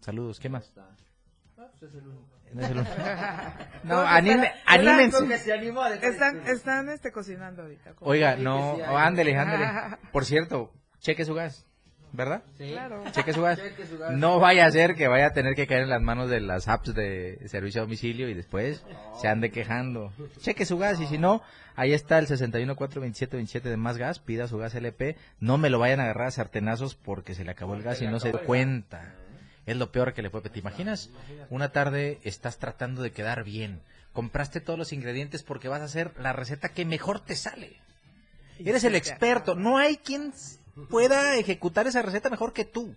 Saludos, ¿qué más? Ah, pues es el único. No es el único. No, anime, anímense. Con que se animó a dejar Están, este- están este, cocinando ahorita. Oiga, no, ándele, ándele. Por cierto, cheque su gas, ¿verdad? Sí. Claro. Cheque su gas. Cheque su gas. No vaya a ser que vaya a tener que caer en las manos de las apps de servicio a domicilio y después se ande quejando. Cheque su gas y si no, ahí está el 6142727 de más gas, pida su gas LP, no me lo vayan a agarrar a sartenazos porque se le acabó el gas y no se dio cuenta. Es lo peor que le puede. ¿Te imaginas? Una tarde estás tratando de quedar bien. Compraste todos los ingredientes porque vas a hacer la receta que mejor te sale. Eres el experto. No hay quien pueda ejecutar esa receta mejor que tú.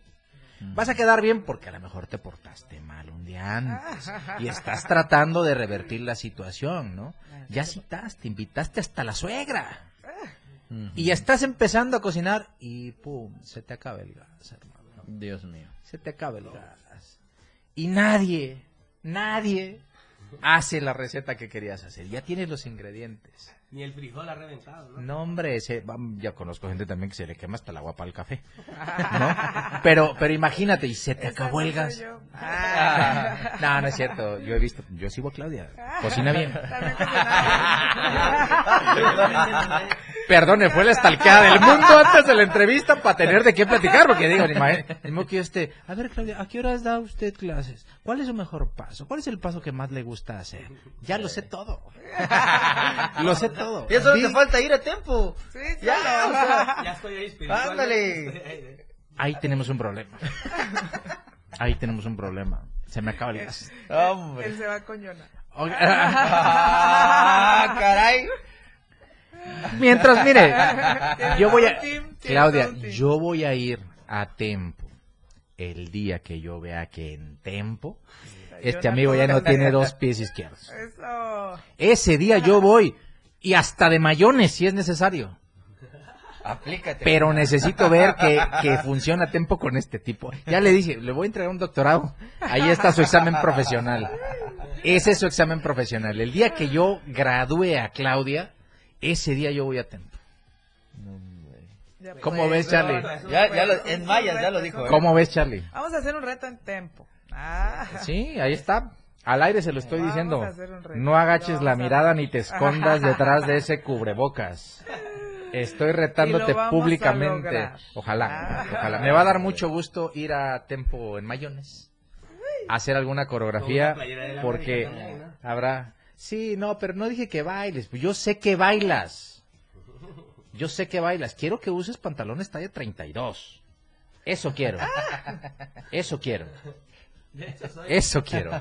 Vas a quedar bien porque a lo mejor te portaste mal un día antes y estás tratando de revertir la situación, ¿no? Ya citaste, invitaste hasta la suegra y ya estás empezando a cocinar y pum, se te acaba el gas, hermano. Dios mío. Se te acaba el gas. Y nadie, nadie hace la receta que querías hacer. Ya tienes los ingredientes. Ni el frijol ha reventado, ¿no? No, hombre, ese, ya conozco gente también que se le quema hasta el agua para el café. ¿No? Pero, pero imagínate, y se te acabó no el gas. Ah, no, no es cierto. Yo he visto, yo sigo a Claudia. Cocina bien. Perdone, fue la estalqueada del mundo antes de la entrevista para tener de qué platicar, porque digo, ni que yo esté, a ver Claudia, ¿a qué horas da usted clases? ¿Cuál es su mejor paso? ¿Cuál es el paso que más le gusta hacer? Ya lo sé todo. lo sé todo. Y eso te falta ir a tiempo. Sí, Ya, solo. o sea, Ya estoy ahí. Ándale. Ahí tenemos un problema. Ahí tenemos un problema. Se me acaba el gas. Hombre. Él se va con Yona. Oiga- Ah, caray. Mientras, mire, yo voy a... Claudia, yo voy a ir a Tempo. El día que yo vea que en Tempo, este amigo ya no tiene dos pies izquierdos. Eso. Ese día yo voy. y hasta de mayones si es necesario. Aplícate. Pero necesito ver que, que funcione a tiempo con este tipo. Ya le dije, le voy a entregar un doctorado. Ahí está su examen profesional. Ese es su examen profesional. El día que yo gradúe a Claudia, ese día yo voy a. Ya ¿Cómo pues, ves, Charlie? no, Ya- no, ya lo- pues, en mayas ya lo dijo, ¿eh? ¿Cómo ves, Charlie? Vamos a hacer un reto en tempo. Ah. Sí, ahí está. Al aire se lo estoy Vamos diciendo. No agaches la mirada ni te escondas detrás de ese cubrebocas. Estoy retándote públicamente. Ojalá, Ah. ojalá. Me va a dar mucho gusto ir a Tempo en Mayones. Hacer alguna coreografía porque habrá... Sí, no, pero no dije que bailes. Yo sé que bailas. Yo sé que bailas. Quiero que uses pantalones talla 32. Eso quiero. Eso quiero. Eso quiero.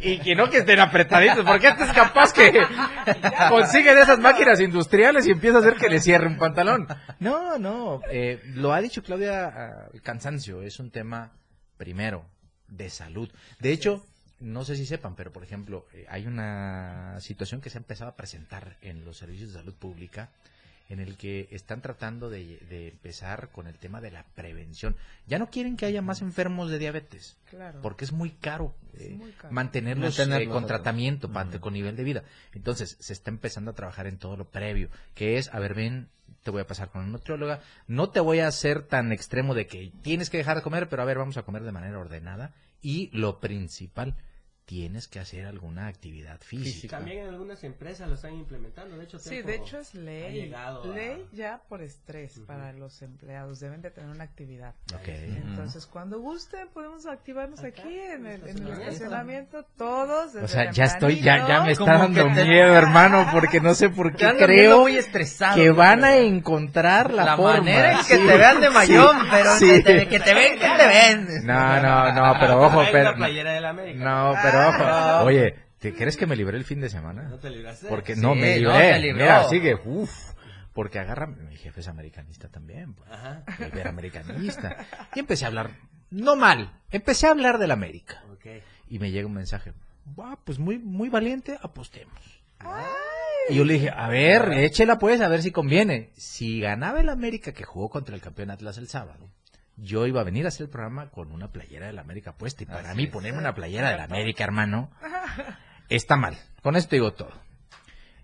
Y que no que estén apretaditos, porque este es capaz que consigue de esas máquinas industriales y empieza a hacer que le cierre un pantalón. No, no, eh, lo ha dicho Claudia, ah, el cansancio es un tema, primero, de salud. De hecho, no sé si sepan, pero por ejemplo, eh, hay una situación que se ha empezado a presentar en los servicios de salud pública en el que están tratando de, de empezar con el tema de la prevención. Ya no quieren que haya más enfermos de diabetes, Claro. porque es muy caro, Es eh, muy caro. mantenerlos Mantenerlos, eh, con tratamiento, con nivel de vida. Entonces, se está empezando a trabajar en todo lo previo, que es, a ver, ven, te voy a pasar con una nutrióloga, no te voy a hacer tan extremo de que tienes que dejar de comer, pero a ver, vamos a comer de manera ordenada. Y lo principal, tienes que hacer alguna actividad física. También en algunas empresas lo están implementando. De hecho, Sí, de hecho es ha ley. a- Ley ya por estrés para los empleados. Deben de tener una actividad. Ok. Entonces, cuando gusten, podemos activarnos aquí en el, en el estacionamiento. todos. O sea, ya estoy, ya, ya me está dando que miedo, hermano, porque no sé por qué creo muy estresado. que van a encontrar la, La forma. manera en que Sí, te vean de mayón, sí, pero sí. que, te, que te ven, que te ven. No, no, no, pero ojo, pero... No, pero ojo. Oye, ¿te crees que me libré el fin de semana? No te libraste. Porque Sí, no me no, libré. libró. Mira, sigue, uff. Porque agarra, mi jefe es americanista también, pues. Ajá. El americanista. Y empecé a hablar, no mal, empecé a hablar del América. Ok. Y me llega un mensaje, "Buah, pues muy, muy valiente, apostemos. Y yo le dije, a ver, échela pues, a ver si conviene. Si ganaba el América que jugó contra el campeón Atlas el sábado, yo iba a venir a hacer el programa con una playera del América puesta. Y para Así mí es. ponerme una playera del América, hermano, está mal. Con esto digo todo.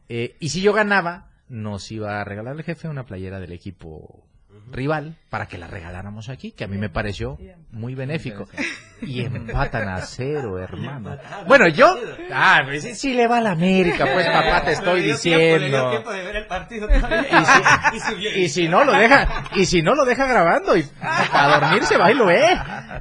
Eh, y si yo ganaba, nos iba a regalar el jefe una playera del equipo rival para que la regaláramos aquí, que a mí me pareció muy benéfico. Y empatan a cero, hermano. Bueno, yo... Ah, pues sí, sí le va a la América, pues papá, te estoy diciendo. Y si, no lo deja, y si no lo deja grabando y a dormirse va y lo ve.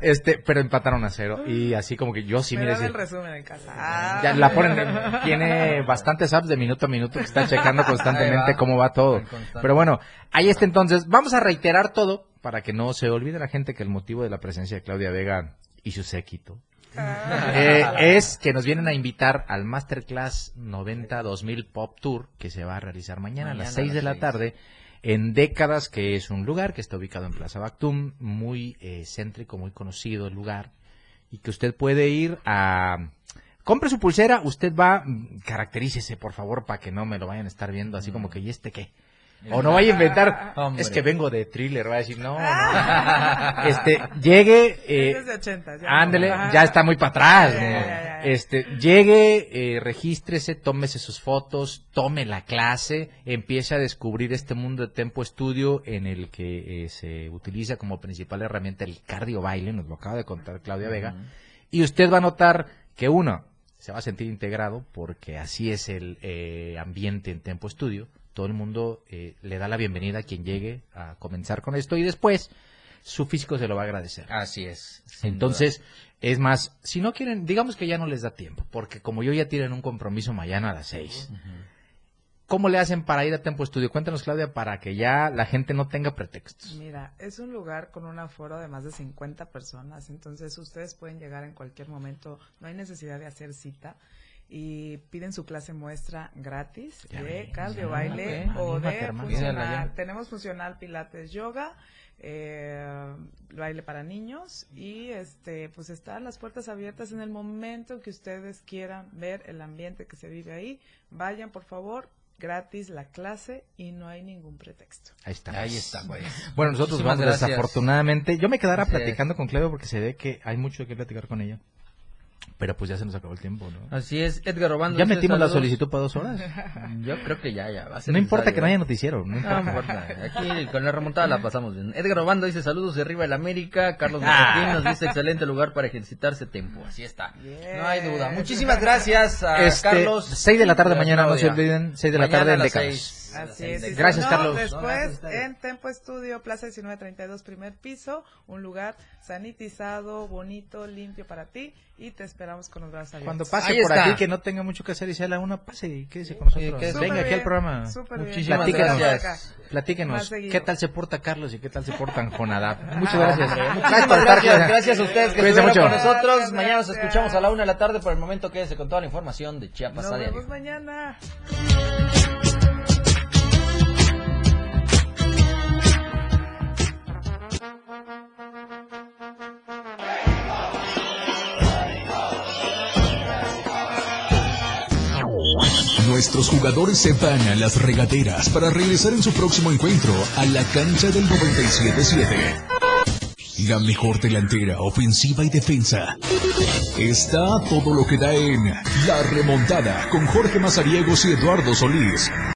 Este, pero empataron a cero y así como que yo sí Me mire el resumen en casa. Ah. ya la ponen, en- tiene bastantes apps de minuto a minuto que está checando constantemente cómo va todo. Pero bueno, ahí está entonces. Vamos a reiterar todo para que no se olvide la gente que el motivo de la presencia de Claudia Vega y su séquito eh, es que nos vienen a invitar al Masterclass 90 2000 Pop Tour que se va a realizar mañana, a las Mañana 6 a de la tarde en Décadas, que es un lugar que está ubicado en Plaza Bactum, muy eh, céntrico, muy conocido el lugar, y que usted puede ir a... Compre su pulsera, usted va, mm, caracterícese por favor para que no me lo vayan a estar viendo así como que, ¿y este qué? O no vaya a inventar, Hombre. es que vengo de thriller, va a decir, no, no. Este, llegue, eh, Ese es de 80, ya. Ándele, ya está muy para atrás. Ya, ¿no? ya, ya, ya. Este, llegue, eh, regístrese, tómese sus fotos, tome la clase, empiece a descubrir este mundo de Tempo Estudio en el que eh, se utiliza como principal herramienta el cardio baile, nos lo acaba de contar Claudia Vega, y usted va a notar que uno se va a sentir integrado porque así es el eh, ambiente en Tempo Estudio. Todo el mundo eh, le da la bienvenida a quien llegue a comenzar con esto y después su físico se lo va a agradecer. Así es. Entonces, es más, si no quieren, digamos que ya no les da tiempo, porque como yo ya tienen un compromiso mañana a las seis. ¿Cómo le hacen para ir a Tempo Estudio? Cuéntanos, Claudia, para que ya la gente no tenga pretextos. Mira, es un lugar con un aforo de más de 50 personas, entonces ustedes pueden llegar en cualquier momento, no hay necesidad de hacer cita y piden su clase muestra gratis Ya de cardio baile ve, o de hermano. Funcional. Tenemos funcional pilates yoga, eh, baile para niños y este pues están las puertas abiertas en el momento que ustedes quieran ver el ambiente que se vive ahí. Vayan, por favor, gratis la clase y no hay ningún pretexto. Ahí está. Ahí está, pues. Bueno, nosotros vamos desafortunadamente. Yo me quedara platicando con Cleo porque se ve que hay mucho que platicar con ella. Pero pues ya se nos acabó el tiempo, ¿no? Así es, Edgar Obando. ¿Ya metimos la solicitud para dos horas? Yo creo que ya, ya. Va a ser No importa que no haya ¿eh? noticiero. No importa. No importa. Aquí con la remontada la pasamos bien. Edgar Obando dice saludos de arriba el América. Carlos. Martín nos dice excelente lugar para ejercitarse tiempo. Así está. No hay duda. Muchísimas gracias a Este, Carlos. 6 de la tarde mañana, no se olviden, 6 de la Mañana tarde en seis. Así es. si Gracias, no, Carlos. No, Después, en Tempo Estudio, Plaza 1932, primer piso, un lugar sanitizado, bonito, limpio para ti y te esperamos con los brazos abiertos. Cuando pase Ahí por está. aquí, que no tenga mucho que hacer y sea la una, pase y quédese con nosotros. Venga aquí al programa. Muchísimas Platíquenos. gracias. Platíquenos. ¿qué tal se porta Carlos y qué tal se portan Jonadab? Muchas gracias. Estar, gracias, gracias a ustedes que estuvieron mucho. con nosotros. Gracias, Mañana nos escuchamos a la una de la tarde. Por el momento quédese con toda la información de Chiapas Nos vemos mañana. Nuestros jugadores se van a las regaderas para regresar en su próximo encuentro a la cancha del 97-7. La mejor delantera, ofensiva y defensa. Está todo lo que da en La Remontada con Jorge Mazariegos y Eduardo Solís.